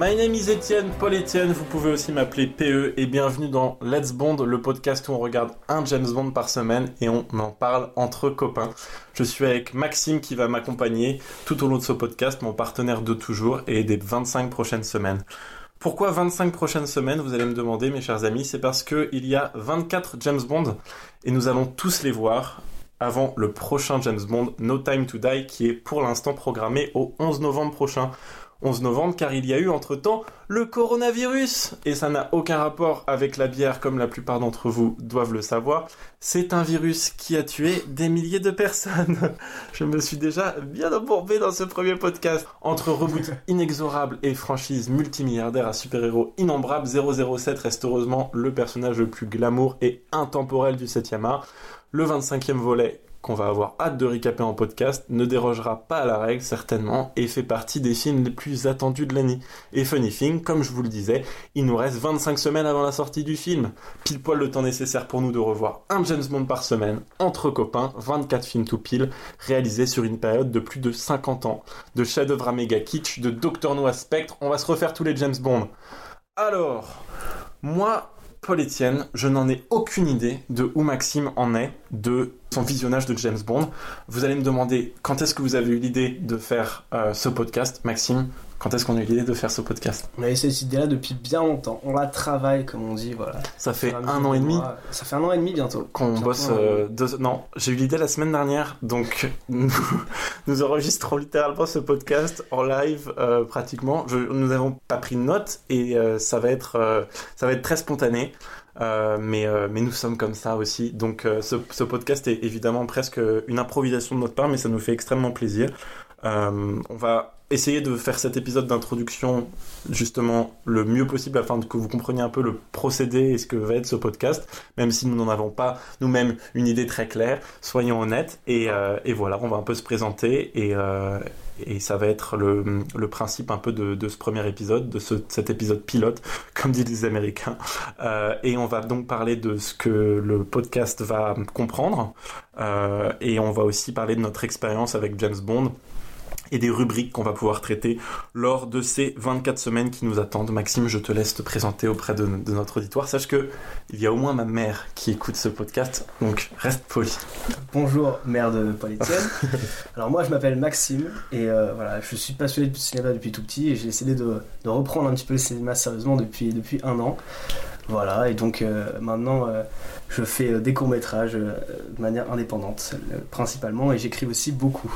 My name is Etienne, Paul Etienne, vous pouvez aussi m'appeler PE et bienvenue dans Let's Bond, le podcast où on regarde un James Bond par semaine et on en parle entre copains. Je suis avec Maxime qui va m'accompagner tout au long de ce podcast, mon partenaire de toujours et des 25 prochaines semaines. Pourquoi 25 prochaines semaines, vous allez me demander mes chers amis, c'est parce que il y a 24 James Bond et nous allons tous les voir avant le prochain James Bond, No Time to Die, qui est pour l'instant programmé au 11 novembre prochain. 11 novembre car il y a eu entre-temps le coronavirus et ça n'a aucun rapport avec la bière comme la plupart d'entre vous doivent le savoir. C'est un virus qui a tué des milliers de personnes. Je me suis déjà bien embourbé dans ce premier podcast. Entre reboot inexorable et franchise multimilliardaire à super-héros innombrables, 007 reste heureusement le personnage le plus glamour et intemporel du 7e art. Le 25e volet qu'on va avoir hâte de recaper en podcast, ne dérogera pas à la règle certainement et fait partie des films les plus attendus de l'année. Et funny thing, comme je vous le disais, il nous reste 25 semaines avant la sortie du film. Pile poil le temps nécessaire pour nous de revoir un James Bond par semaine, entre copains, 24 films tout pile, réalisés sur une période de plus de 50 ans. De chef-d'œuvre à méga kitsch, de Doctor No Spectre, on va se refaire tous les James Bond. Alors, moi, Paul Etienne, je n'en ai aucune idée de où Maxime en est de son visionnage de James Bond. Vous allez me demander quand est-ce que vous avez eu l'idée de faire euh, ce podcast, Maxime? Quand est-ce qu'on a eu l'idée de faire ce podcast On a eu cette idée-là depuis bien longtemps. On la travaille, comme on dit, voilà. Ça fait un an et demi Ça fait un an et demi bientôt. Qu'on bosse. Euh, deux... Non, j'ai eu l'idée la semaine dernière, donc nous, nous, enregistrons littéralement ce podcast en live euh, pratiquement. Je... Nous n'avons pas pris de notes et euh, ça va être ça va être très spontané. Euh, mais, euh, mais nous sommes comme ça aussi. Donc euh, ce, ce, podcast est évidemment presque une improvisation de notre part, mais ça nous fait extrêmement plaisir. On va essayer de faire cet épisode d'introduction justement le mieux possible afin que vous compreniez un peu le procédé et ce que va être ce podcast, même si nous n'en avons pas nous-mêmes une idée très claire, soyons honnêtes. Et, et, voilà, on va un peu se présenter et, et ça va être le, principe un peu de, ce premier épisode, de ce, cet épisode pilote, comme disent les Américains. Euh, et on va donc parler de ce que le podcast va comprendre. Euh, et on va aussi parler de notre expérience avec James Bond et des rubriques qu'on va pouvoir traiter lors de ces 24 semaines qui nous attendent. Maxime, je te laisse te présenter auprès de, notre auditoire. Sache que il y a au moins ma mère qui écoute ce podcast, donc reste poli. Bonjour, mère de Paul. Alors moi, je m'appelle Maxime et euh, voilà, je suis passionné de cinéma depuis tout petit et j'ai essayé de, reprendre un petit peu le cinéma sérieusement depuis, depuis un an. Voilà, et donc euh, maintenant euh, je fais des courts-métrages de manière indépendante principalement et j'écris aussi beaucoup.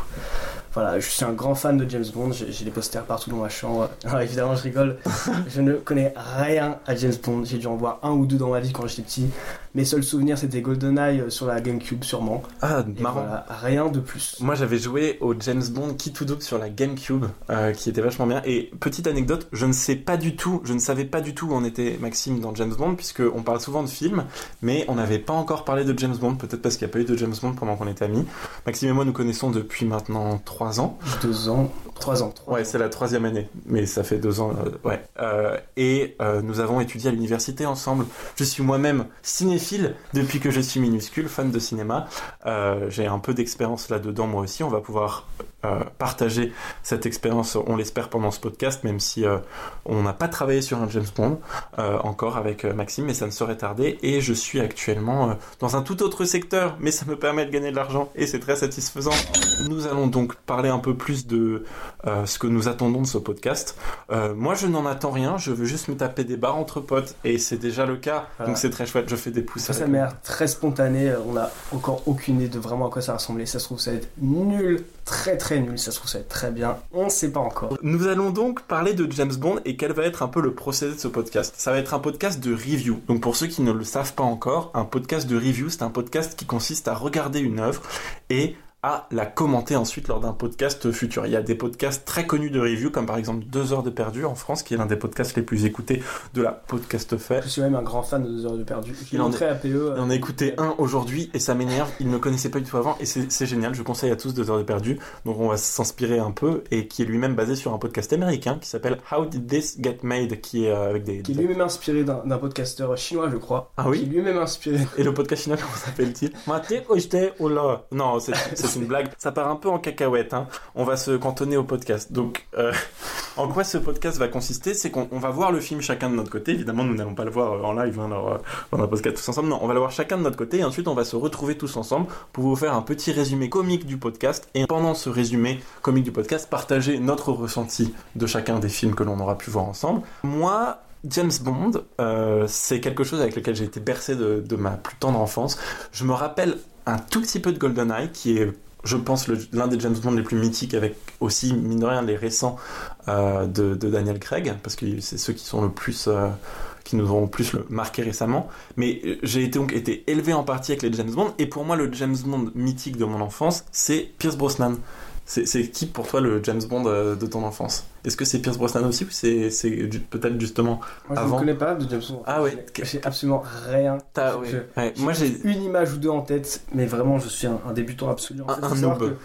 Voilà, je suis un grand fan de James Bond, j'ai des posters partout dans ma chambre. Alors évidemment, je rigole, je ne connais rien à James Bond, j'ai dû en voir un ou deux dans ma vie quand j'étais petit. Mes seuls souvenirs, c'était GoldenEye sur la GameCube, sûrement. Ah, marrant. Voilà, rien de plus. Moi, j'avais joué au James Bond Key to sur la GameCube, euh, qui était vachement bien. Et petite anecdote, je ne sais pas du tout, je ne savais pas du tout où en était Maxime dans James Bond, puisqu'on parle souvent de films, mais on n'avait pas encore parlé de James Bond, peut-être parce qu'il n'y a pas eu de James Bond pendant qu'on était amis. Maxime et moi nous connaissons depuis maintenant 3 ans. 2 ans 3 ans. 3 ouais, c'est la troisième année, mais ça fait 2 ans. Euh, ouais. Euh, et euh, nous avons étudié à l'université ensemble. Je suis moi-même cinéphile depuis que je suis minuscule, fan de cinéma. J'ai un peu d'expérience là-dedans moi aussi. On va pouvoir partager cette expérience, on l'espère, pendant ce podcast, même si euh, on n'a pas travaillé sur un James Bond encore avec Maxime, mais ça ne saurait tarder. Et je suis actuellement dans un tout autre secteur, mais ça me permet de gagner de l'argent et c'est très satisfaisant. Nous allons donc parler un peu plus de euh, ce que nous attendons de ce podcast. Euh, moi, je n'en attends rien, je veux juste me taper des barres entre potes et c'est déjà le cas, voilà. donc c'est très chouette. Je fais des pouces. Ça, ça m'a l'air très spontané. On n'a encore aucune idée de vraiment à quoi ça va ressembler. Ça se trouve, ça va être nul, très très nul. Ça se trouve, ça va être très bien. On ne sait pas encore. Nous allons donc parler de James Bond et quel va être un peu le procédé de ce podcast. Ça va être un podcast de review. Donc pour ceux qui ne le savent pas encore, un podcast de review, c'est un podcast qui consiste à regarder une œuvre et à la commenter ensuite lors d'un podcast futur. Il y a des podcasts très connus de review, comme par exemple 2 heures de perdu en France, qui est l'un des podcasts les plus écoutés de la podcast fait. Je suis même un grand fan de 2 heures de perdu. Il en, est, APE, euh... il en a écouté un aujourd'hui et ça m'énerve. Il ne connaissait pas du tout avant et c'est génial. Je conseille à tous 2 heures de perdu, dont on va s'inspirer un peu et qui est lui-même basé sur un podcast américain qui s'appelle How Did This Get Made, qui est euh, avec des. Qui est lui-même inspiré d'un podcasteur chinois, je crois. Ah oui. Qui est lui-même inspiré. Et le podcast chinois, comment s'appelle-t-il? Non, c'est c'est une blague. Ça part un peu en cacahuète. Hein. On va se cantonner au podcast. Donc, euh, en quoi ce podcast va consister? C'est qu'on on va voir le film chacun de notre côté. Évidemment, nous n'allons pas le voir euh, en live hein, dans, dans un podcast tous ensemble. Non, on va le voir chacun de notre côté. Et ensuite, on va se retrouver tous ensemble pour vous faire un petit résumé comique du podcast. Et pendant ce résumé comique du podcast, partager notre ressenti de chacun des films que l'on aura pu voir ensemble. Moi, James Bond, euh, c'est quelque chose avec lequel j'ai été bercé de, de ma plus tendre enfance. Je me rappelle un tout petit peu de GoldenEye, qui est, je pense, l'un des James Bond les plus mythiques, avec aussi, mine de rien, les récents euh, de, Daniel Craig, parce que c'est ceux qui euh, nous ont le plus marqué récemment. Mais euh, j'ai été, donc été élevé en partie avec les James Bond, et pour moi, le James Bond mythique de mon enfance, c'est Pierce Brosnan. C'est qui pour toi le James Bond euh, de ton enfance? Est-ce que c'est Pierce Brosnan aussi ou c'est peut-être justement Moi, je Avant? ne connais pas de James Bond. Ah ouais. J'ai- absolument rien. Je- ouais. je- Ouais, Moi j'ai une image ou deux en tête, mais vraiment, je suis un, un débutant absolu. En Un- fait, un noob.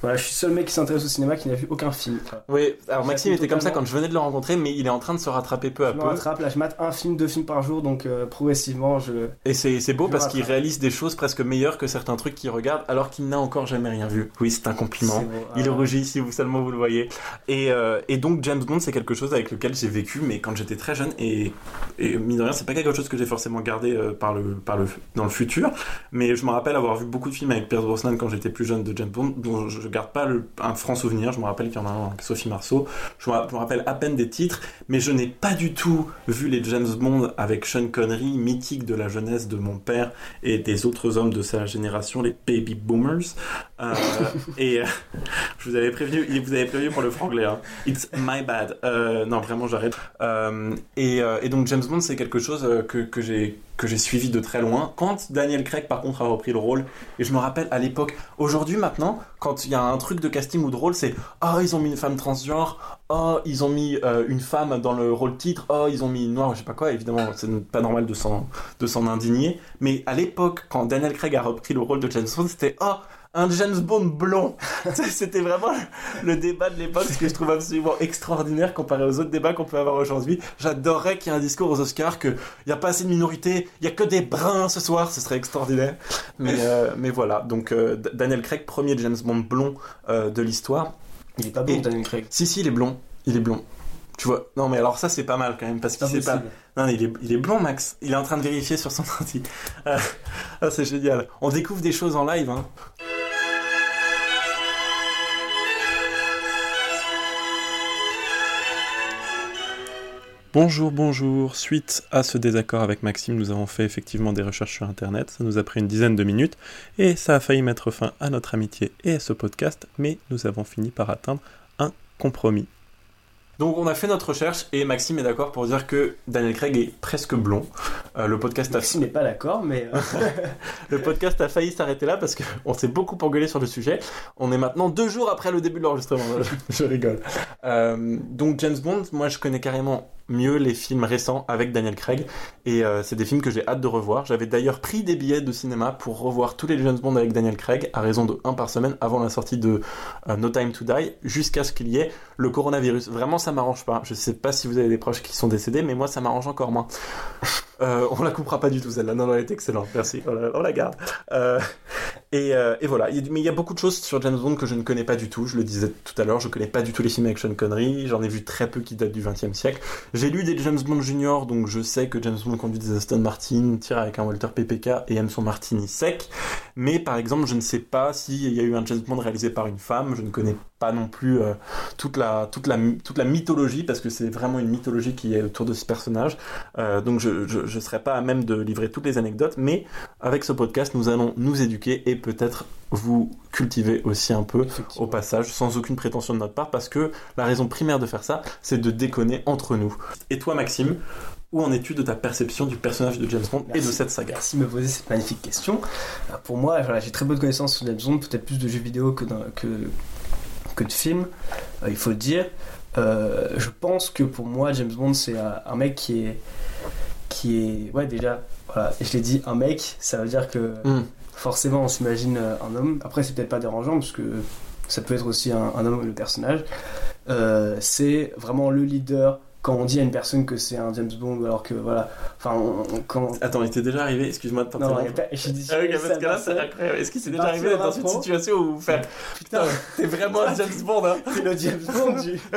Voilà, je suis le seul mec qui s'intéresse au cinéma qui n'a vu aucun film. Oui, alors Maxime était comme ça quand je venais de le rencontrer, mais il est en train de se rattraper peu à Je me peu. rattrape, là, je mate un film, deux films par jour, donc euh, progressivement, je. Et c'est beau Je parce qu'il réalise des choses presque meilleures que certains trucs qu'il regarde alors qu'il n'a encore jamais rien vu. Oui, c'est un compliment. Il Ah, rougit si vous seulement vous le voyez. Et, euh, et donc James Bond, c'est quelque chose avec lequel j'ai vécu, mais quand j'étais très jeune. Et, et mine de rien, c'est pas quelque chose que j'ai forcément gardé euh, par le, par le, dans le futur. Mais je me rappelle avoir vu beaucoup de films avec Pierce Brosnan quand j'étais plus jeune de James Bond, dont je, je garde pas le- un franc souvenir. Je me rappelle qu'il y en a un avec Sophie Marceau. Je me, rappelle à peine des titres, mais je n'ai pas du tout vu les James Bond avec Sean Connery, mythique de la jeunesse de mon père et des autres hommes de sa génération, les baby boomers. Euh, et je vous avais prévenu, vous avez prévenu pour le franglais. Hein. It's my bad. Euh, non, vraiment, j'arrête. Euh, et, euh, et donc James Bond, c'est quelque chose que, j'ai que j'ai suivi de très loin. Quand Daniel Craig, par contre, a repris le rôle, et je me rappelle à l'époque, aujourd'hui maintenant, quand il y a un truc de casting ou de rôle, c'est oh ils ont mis une femme transgenre, oh ils ont mis une femme dans le rôle titre, oh ils ont mis une noire, je sais pas quoi. Évidemment, c'est pas normal de s'en de s'en indigner. Mais à l'époque, quand Daniel Craig a repris le rôle de James Bond, c'était oh un James Bond blond. C'était vraiment le débat de l'époque, ce que je trouve absolument extraordinaire comparé aux autres débats qu'on peut avoir aujourd'hui. J'adorerais qu'il y ait un discours aux Oscars que il y a pas assez de minorités, il y a que des bruns ce soir, ce serait extraordinaire. Mais euh, mais voilà, donc euh, Daniel Craig, premier James Bond blond euh, de l'histoire. Il est pas Et- Daniel Craig. Si si, il est blond, il est blond. Tu vois Non mais alors ça c'est pas mal quand même parce qu'il sait pas. Non, il est, il est blond, Max. Il est en train de vérifier sur son ordi. Ah, c'est génial. On découvre des choses en live. Hein. Bonjour, bonjour. Suite à ce désaccord avec Maxime, nous avons fait effectivement des recherches sur Internet. Ça nous a pris une dizaine de minutes et ça a failli mettre fin à notre amitié et à ce podcast, mais nous avons fini par atteindre un compromis. Donc on a fait notre recherche et Maxime est d'accord pour dire que Daniel Craig est presque blond. Euh, le podcast a Maxime n'est pas d'accord, mais. euh, le podcast a failli s'arrêter là parce qu'on s'est beaucoup engueulé sur le sujet. On est maintenant deux jours après le début de l'enregistrement. je, rigole. Euh, donc James Bond, moi je connais carrément mieux les films récents avec Daniel Craig et c'est des films que j'ai hâte de revoir. J'avais d'ailleurs pris des billets de cinéma pour revoir tous les James Bond avec Daniel Craig à raison de un par semaine avant la sortie de No Time to Die jusqu'à ce qu'il y ait le coronavirus. Vraiment ça m'arrange pas. Je sais pas si vous avez des proches qui sont décédés mais moi ça m'arrange encore moins. Euh, on la coupera pas du tout celle-là. Non, elle est excellente. Merci. On la, garde. Euh, et, euh, et voilà. Mais il y a beaucoup de choses sur James Bond que je ne connais pas du tout. Je le disais tout à l'heure. Je connais pas du tout les films avec Sean Connery. J'en ai vu très peu qui datent du XXe siècle. J'ai lu des James Bond Junior, donc je sais que James Bond conduit des Aston Martin, tire avec un Walter PPK et aime son martini sec. Mais par exemple, je ne sais pas s'il y a eu un James Bond réalisé par une femme. Je ne connais pas non plus euh, toute la toute la toute la mythologie parce que c'est vraiment une mythologie qui est autour de ce personnage. Donc je je serai pas à même de livrer toutes les anecdotes, mais avec ce podcast, nous allons nous éduquer et peut-être vous cultiver aussi un peu au passage, sans aucune prétention de notre part, parce que la raison primaire de faire ça, c'est de déconner entre nous. Et toi, Maxime, où en es-tu de ta perception du personnage de James Bond et de cette saga Merci de me poser cette magnifique question. Euh, Pour moi, voilà, j'ai très peu de connaissances sur James Bond, peut-être plus de jeux vidéo que, que, que de films, euh, il faut le dire. Euh, je pense que pour moi, James Bond, c'est un mec qui est. qui est. Ouais, déjà, voilà, je l'ai dit, un mec, ça veut dire que Hmm. forcément on s'imagine euh, un homme. Après, c'est peut-être pas dérangeant parce que ça peut être aussi un, un homme, le personnage. Euh, c'est vraiment le leader quand on dit à une personne que c'est un James Bond, alors que voilà, enfin, on- on- quand. Attends, il t'est déjà arrivé, excuse-moi de Non, t'interrompre. non, j'ai dit. Ah oui, parce que là, c'est incroyable. Est-ce qu'il s'est déjà arrivé dans une situation où vous faites Putain, t'es vraiment un James Bond, hein T'es le James Bond du.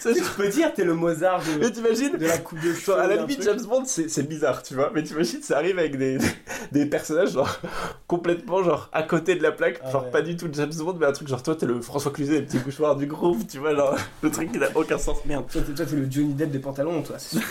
Ça, Tu peux dire, t'es le Mozart de, Mais t'imagines de la coupe de cheveux. À la limite. James Bond, c'est c'est bizarre, tu vois. Mais t'imagines, ça arrive avec des, des personnages, genre, complètement, genre, à côté de la plaque. Ah genre, ouais. pas du tout James Bond, mais un truc, genre, toi, t'es le François Cluzet, les petits bouchoirs du groupe, tu vois, genre, le truc qui n'a aucun sens. Merde. Toi, t'es, toi, t'es le Johnny Depp des pantalons, toi. c'est sûr.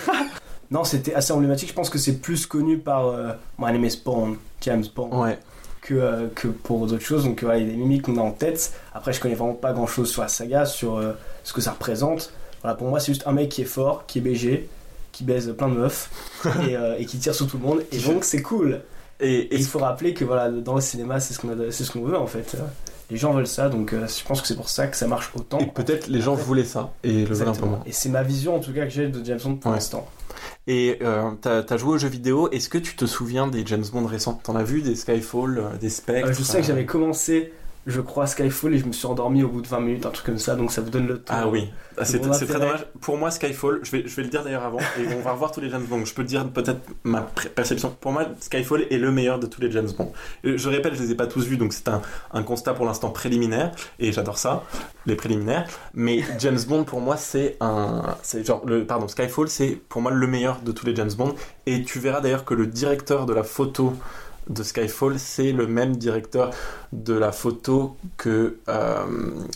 non, c'était assez emblématique. Je pense que c'est plus connu par euh, My Name is Bond, James Bond, Ouais. que, euh, que pour d'autres choses. Donc, voilà, il y a des mimiques qu'on a en tête. Après, je connais vraiment pas grand chose sur la saga, sur euh, ce que ça représente. Voilà, pour moi, c'est juste un mec qui est fort, qui est BG, qui baise plein de meufs et, euh, et qui tire sur tout le monde. Et donc, c'est cool. Et, il faut rappeler que voilà, dans le cinéma, c'est ce qu'on a- c'est ce qu'on veut en fait. Les gens veulent ça, donc euh, je pense que c'est pour ça que ça marche autant. et peut-être les gens voulaient ça, et le veulent un peu Exactement. moins. Et c'est ma vision en tout cas que j'ai de James Bond pour Ouais. l'instant. Et euh, t'as as joué aux jeux vidéo, est-ce que tu te souviens des James Bond récents? T'en as vu des Skyfall, euh, des Spectre? Euh, je sais que j'avais commencé, je crois, Skyfall et je me suis endormi au bout de 20 minutes, un truc comme ça, donc ça vous donne le temps. Ah oui, Ah, c'est très dommage. Pour moi, Skyfall, je vais, je vais le dire d'ailleurs avant, et on va revoir tous les James Bond. Je peux te dire peut-être ma perception. Pour moi, Skyfall est le meilleur de tous les James Bond. Euh, Je répète, je les ai pas tous vus, donc c'est un, un constat pour l'instant préliminaire, et j'adore ça, les préliminaires. Mais James Bond, pour moi, c'est un, genre le, pardon, Skyfall, c'est pour moi le meilleur de tous les James Bond. Et tu verras d'ailleurs que le directeur de la photo de Skyfall, c'est le même directeur de la photo que euh,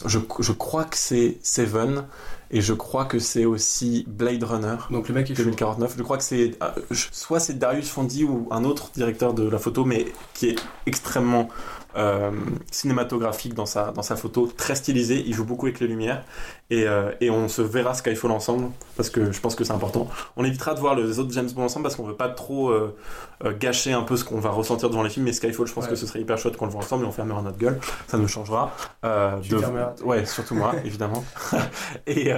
je, je crois que c'est Seven et je crois que c'est aussi Blade Runner Donc le mec est chaud. 2049. Je crois que c'est euh, soit c'est Darius Fondy ou un autre directeur de la photo, mais qui est extrêmement euh, cinématographique dans sa, dans sa photo, très stylisé. Il joue beaucoup avec les lumières et, euh, et on se verra Skyfall ensemble parce que je pense que c'est important. On évitera de voir les autres James Bond ensemble parce qu'on veut pas trop euh, gâcher un peu ce qu'on va ressentir devant les films. Mais Skyfall, je pense Ouais. que ce serait hyper chouette qu'on le voit ensemble et on fermera notre gueule. Ça nous changera. Fermeras. Ouais, surtout moi, évidemment. et,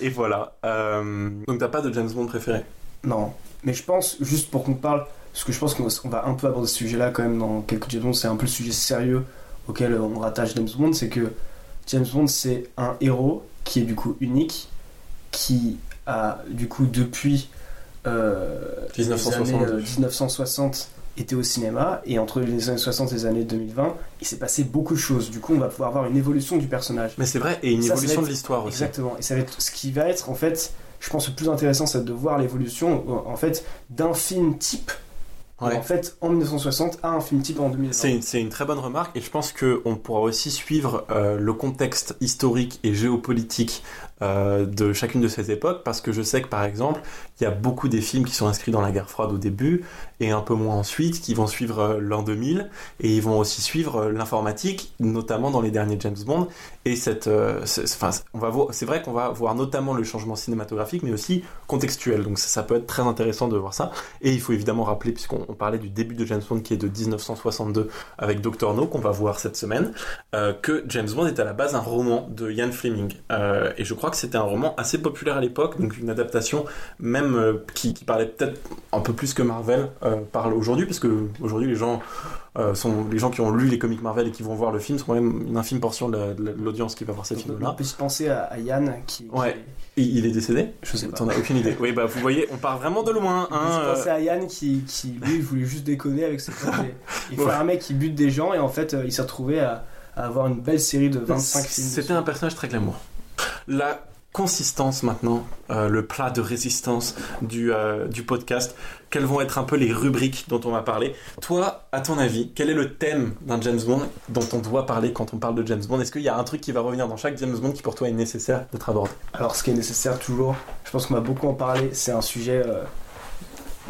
et voilà. Donc t'as pas de James Bond préféré? Non, mais je pense, juste pour qu'on parle, parce que je pense qu'on on va un peu aborder ce sujet-là quand même dans quelques Bond, c'est un peu le sujet sérieux auquel on rattache James Bond, c'est que James Bond c'est un héros qui est du coup unique, qui a du coup depuis euh, les 1960. années euh, 1960 été au cinéma, et entre les années 60 et les années 2020, il s'est passé beaucoup de choses. Du coup, on va pouvoir avoir une évolution du personnage. Mais c'est vrai, et une Ça, ça évolution de l'histoire aussi. Exactement. Et ça va être ce qui va être en fait, je pense le plus intéressant, c'est de voir l'évolution en fait d'un film type. Ouais. En fait, en 1960 à un film type en 2020. C'est une, c'est une très bonne remarque et je pense qu'on pourra aussi suivre euh, le contexte historique et géopolitique euh, de chacune de ces époques parce que je sais que par exemple il y a beaucoup des films qui sont inscrits dans la guerre froide au début et un peu moins ensuite qui vont suivre euh, l'an 2000 et ils vont aussi suivre euh, l'informatique notamment dans les derniers James Bond. Et cette c'est- enfin vrai qu'on va voir notamment le changement cinématographique mais aussi contextuel. Donc ça, peut être très intéressant de voir ça. Et il faut évidemment rappeler puisqu'on on parlait du début de James Bond qui est de 1962 avec Dr No qu'on va voir cette semaine que James Bond est à la base un roman de Ian Fleming. Et je crois que c'était un roman assez populaire à l'époque donc une adaptation même euh, qui, qui parlait peut-être un peu plus que Marvel euh, parle aujourd'hui parce que aujourd'hui les gens euh, sont les gens qui ont lu les comics Marvel et qui vont voir le film sont quand même une infime portion de la- de l'audience qui va voir ces Donc, films on peut se penser à, à Yann qui. qui- Ouais. il est décédé Je sais pas. T'en as aucune idée. Oui, bah vous voyez, on part vraiment de loin. On Hein, peut se euh, penser à Yann qui, qui lui voulait juste déconner avec ses projets. Il fait Ouais. un mec qui bute des gens et en fait il s'est retrouvé à, à avoir une belle série de 25 films. C'était un personnage très glamour. La consistance maintenant, euh, le plat de résistance du, euh, du podcast, quelles vont être un peu les rubriques dont on va parler. Toi, à ton avis, quel est le thème d'un James Bond dont on doit parler quand on parle de James Bond? Est-ce qu'il y a un truc qui va revenir dans chaque James Bond qui pour toi est nécessaire d'être abordé? Alors ce qui est nécessaire toujours, je pense qu'on va beaucoup en parler, c'est un sujet euh,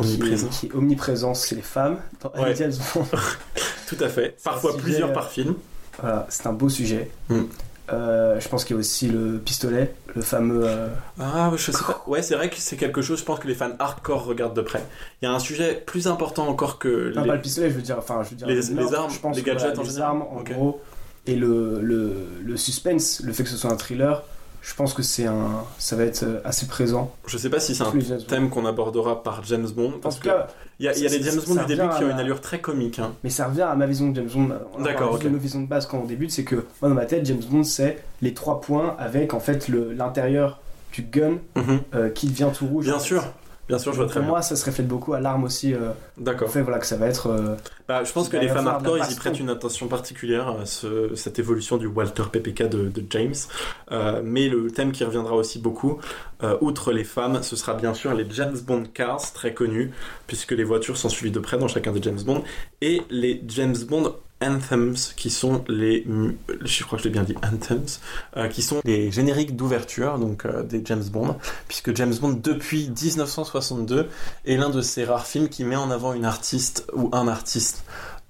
qui, Omniprésent. est, qui est omniprésent, c'est les femmes dans Ouais. James Bond. Tout à fait. Parfois sujet, plusieurs par film. Voilà, c'est un beau sujet. Mm. Euh, je pense qu'il y a aussi le pistolet, le fameux. euh, Ah, je sais pas. Ouais, c'est vrai que c'est quelque chose, je pense que les fans hardcore regardent de près. Il y a un sujet plus important encore que Non, les- pas le pistolet, je veux dire. Enfin, je veux dire Les- armes, je pense les que, gadgets voilà, en les général. armes, en gros, et le, le, le suspense, le fait que ce soit un thriller, je pense que c'est un, ça va être assez présent. Je sais pas si c'est un thème qu'on abordera par James Bond. Parce que il y a, les James Bond du début qui ont une allure très comique. hein. mais ça revient à ma vision de James Bond. On D'accord, parle juste ok. de base quand on débute, c'est que moi dans ma tête, James Bond c'est les trois points avec en fait l'intérieur du gun Mhm. euh, qui devient tout rouge. Bien sûr, bien sûr, je vois très pour bien. moi, ça se reflète beaucoup à l'arme aussi. Euh, D'accord. en fait, voilà, que ça va être. euh, Bah, je pense que les fans hardcore, ils y prêtent une attention particulière à ce- cette évolution du Walter PPK de, de James. Euh, mais le thème qui reviendra aussi beaucoup, euh, outre les femmes, ce sera bien sûr les James Bond cars, très connus, puisque les voitures sont suivies de près dans chacun des James Bond, et les James Bond anthems, qui sont les, je crois que je l'ai bien dit, anthems, euh, qui sont les génériques d'ouverture, donc euh, des James Bond, puisque James Bond, depuis 1962, est l'un de ces rares films qui met en avant une artiste ou un artiste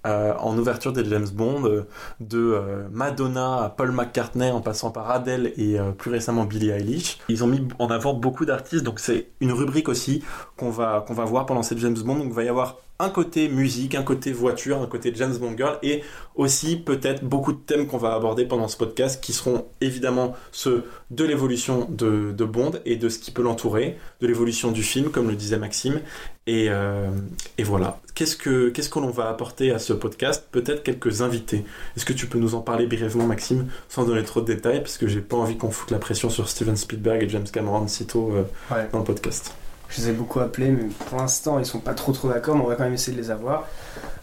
euh, en ouverture des James Bond, euh, de euh, Madonna à Paul McCartney en passant par Adele et plus récemment Billie Eilish. Ils ont mis en avant beaucoup d'artistes, donc c'est une rubrique aussi qu'on va, va voir pendant cette James Bond. Donc il va y avoir un côté musique, un côté voiture, un côté James Bond Girl et aussi peut-être beaucoup de thèmes qu'on va aborder pendant ce podcast qui seront évidemment ceux de l'évolution de, de Bond et de ce qui peut l'entourer, de l'évolution du film comme le disait Maxime et, euh, et voilà. Qu'est-ce que qu'est-ce va apporter à ce podcast? Peut-être quelques invités. Est-ce que tu peux nous en parler brièvement, Maxime, sans donner trop de détails, parce que j'ai pas envie qu'on foute la pression sur Steven Spielberg et James Cameron sitôt euh, Ouais. dans le podcast? Je les ai beaucoup appelés, mais pour l'instant, ils sont pas trop trop d'accord, mais on va quand même essayer de les avoir.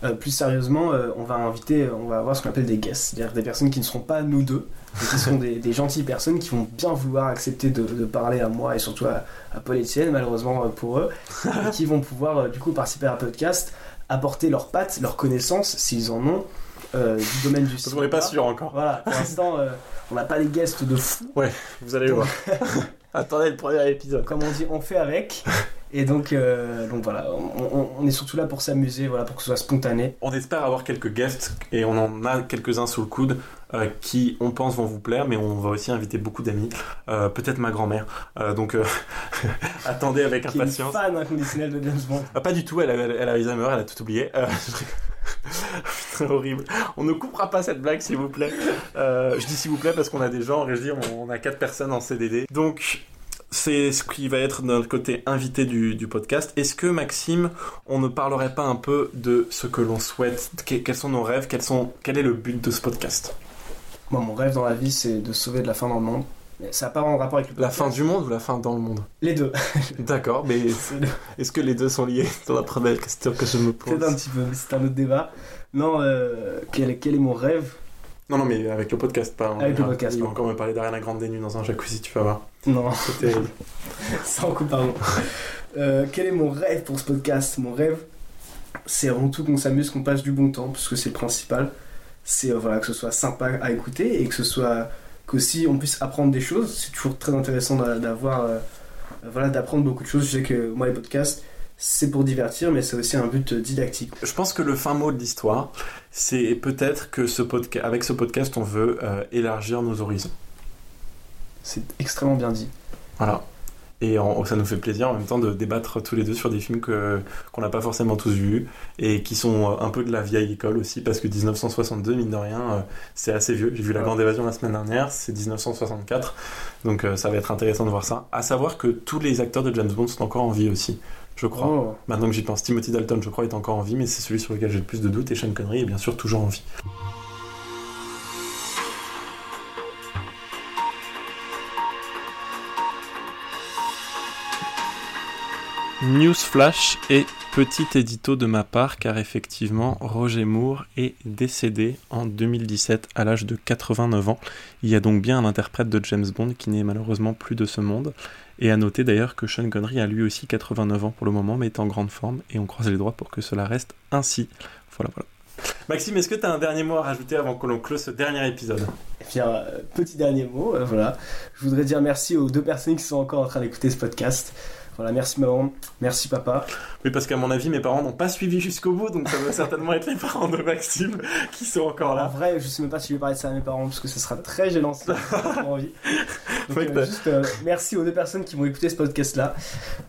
Euh, plus sérieusement, euh, on va inviter, on va avoir ce qu'on appelle des guests, c'est-à-dire des personnes qui ne seront pas nous deux, mais qui sont des, des gentilles personnes qui vont bien vouloir accepter de, de parler à moi et surtout à, à Paul Etienne, malheureusement euh, pour eux, et qui vont pouvoir euh, du coup participer à un podcast, apporter leurs pattes, leurs connaissances, s'ils en ont, euh, du domaine du Parce qu'on n'est pas sûr encore. Voilà, pour l'instant, euh, on n'a pas les guests de fou, Vous allez voir. Attendez le premier épisode. comme on dit, on fait avec. Et donc, euh, donc voilà, on, on- on est surtout là pour s'amuser, voilà, pour que ce soit spontané. On espère avoir quelques guests et on en a quelques-uns sous le coude euh, qui, on pense, vont vous plaire, mais on va aussi inviter beaucoup d'amis, Euh, peut-être ma grand-mère. Euh, donc euh, attendez avec Qui est une impatience. fan inconditionnelle de James Bond. Ah, pas du tout, elle a, elle a Alzheimer, elle a tout oublié. C'est horrible. On ne coupera pas cette blague, s'il vous plaît. Euh, je dis s'il vous plaît parce qu'on a des gens en on, a quatre personnes en CDD. Donc, c'est ce qui va être notre côté invité du, podcast. Est-ce que, Maxime, on ne parlerait pas un peu de ce que l'on souhaite? Que- Quels sont nos rêves? Quel est le but de ce podcast? Moi, mon rêve dans la vie, c'est de sauver de la fin dans le monde. Ça n'a pas vraiment rapport avec le La fin du monde ou la fin dans le monde? Les deux. D'accord, mais est-ce que les deux sont liés? C'est la première question que je me pose. Peut-être un petit peu, mais c'est un autre débat. Non, euh, quel, quel est mon rêve? Non, non, mais avec le podcast, pas. en Avec le podcast, Il va non. encore me parler d'Ariana Grande nu dans un jacuzzi, tu vas voir. Non, C'était. sans coup, pardon. Euh, quel est mon rêve pour ce podcast? Mon rêve, c'est avant tout qu'on s'amuse, qu'on passe du bon temps, parce que c'est le principal. C'est euh, voilà, que ce soit sympa à écouter et que ce soit qu'aussi on puisse apprendre des choses. C'est toujours très intéressant d'a- d'avoir, euh, voilà, d'apprendre beaucoup de choses. Je sais que moi, les podcasts, c'est pour divertir, mais c'est aussi un but didactique. Je pense que le fin mot de l'histoire, c'est peut-être que ce podca- avec ce podcast, on veut euh, élargir nos horizons. C'est extrêmement bien dit. Voilà. Et en- ça nous fait plaisir en même temps de débattre tous les deux sur des films que, qu'on n'a pas forcément tous vus et qui sont euh, un peu de la vieille école aussi parce que 1962, mine de rien, euh, c'est assez vieux. J'ai vu La. Grande Évasion la semaine dernière, c'est 1964. Donc euh, ça va être intéressant de voir ça. À savoir que tous les acteurs de James Bond sont encore en vie aussi, je crois. Oh. Maintenant que j'y pense, Timothy Dalton, je crois, est encore en vie, mais c'est celui sur lequel j'ai le plus de doutes et Sean Connery est bien sûr toujours en vie. News Flash et petit édito de ma part car effectivement Roger Moore est décédé en 2017 à l'âge de 89 ans. Il y a donc bien un interprète de James Bond qui n'est malheureusement plus de ce monde. Et à noter d'ailleurs que Sean Connery a lui aussi 89 ans pour le moment mais est en grande forme et on croise les doigts pour que cela reste ainsi. Voilà voilà. Maxime, est-ce que tu as un dernier mot à rajouter avant que l'on close ce dernier épisode? Et puis, euh, petit dernier mot, euh, voilà. Je voudrais dire merci aux deux personnes qui sont encore en train d'écouter ce podcast. Voilà, merci maman, merci papa. Oui, parce qu'à mon avis, mes parents n'ont pas suivi jusqu'au bout, donc ça doit certainement être les parents de Maxime qui sont encore En là. vrai, je sais même pas si je vais parler de ça à mes parents parce que ce sera très gênant si envie. Donc, euh, bah. juste euh, merci aux deux personnes qui vont écouter ce podcast-là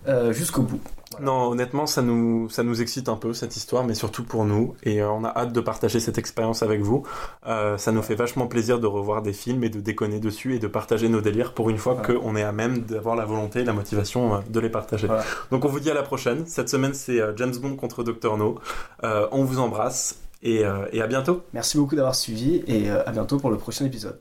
euh, jusqu'au bout. Voilà. Non, honnêtement, ça nous, ça nous excite un peu cette histoire, mais surtout pour nous. Et euh, on a hâte de partager cette expérience avec vous. Euh, ça nous fait vachement plaisir de revoir des films et de déconner dessus et de partager nos délires pour une fois Voilà. qu'on est à même d'avoir la volonté et la motivation euh, de les partager. Voilà. Donc on vous dit à la prochaine. Cette semaine, c'est James Bond contre Dr. No. On vous embrasse et, et à bientôt. Merci beaucoup d'avoir suivi et à bientôt pour le prochain épisode.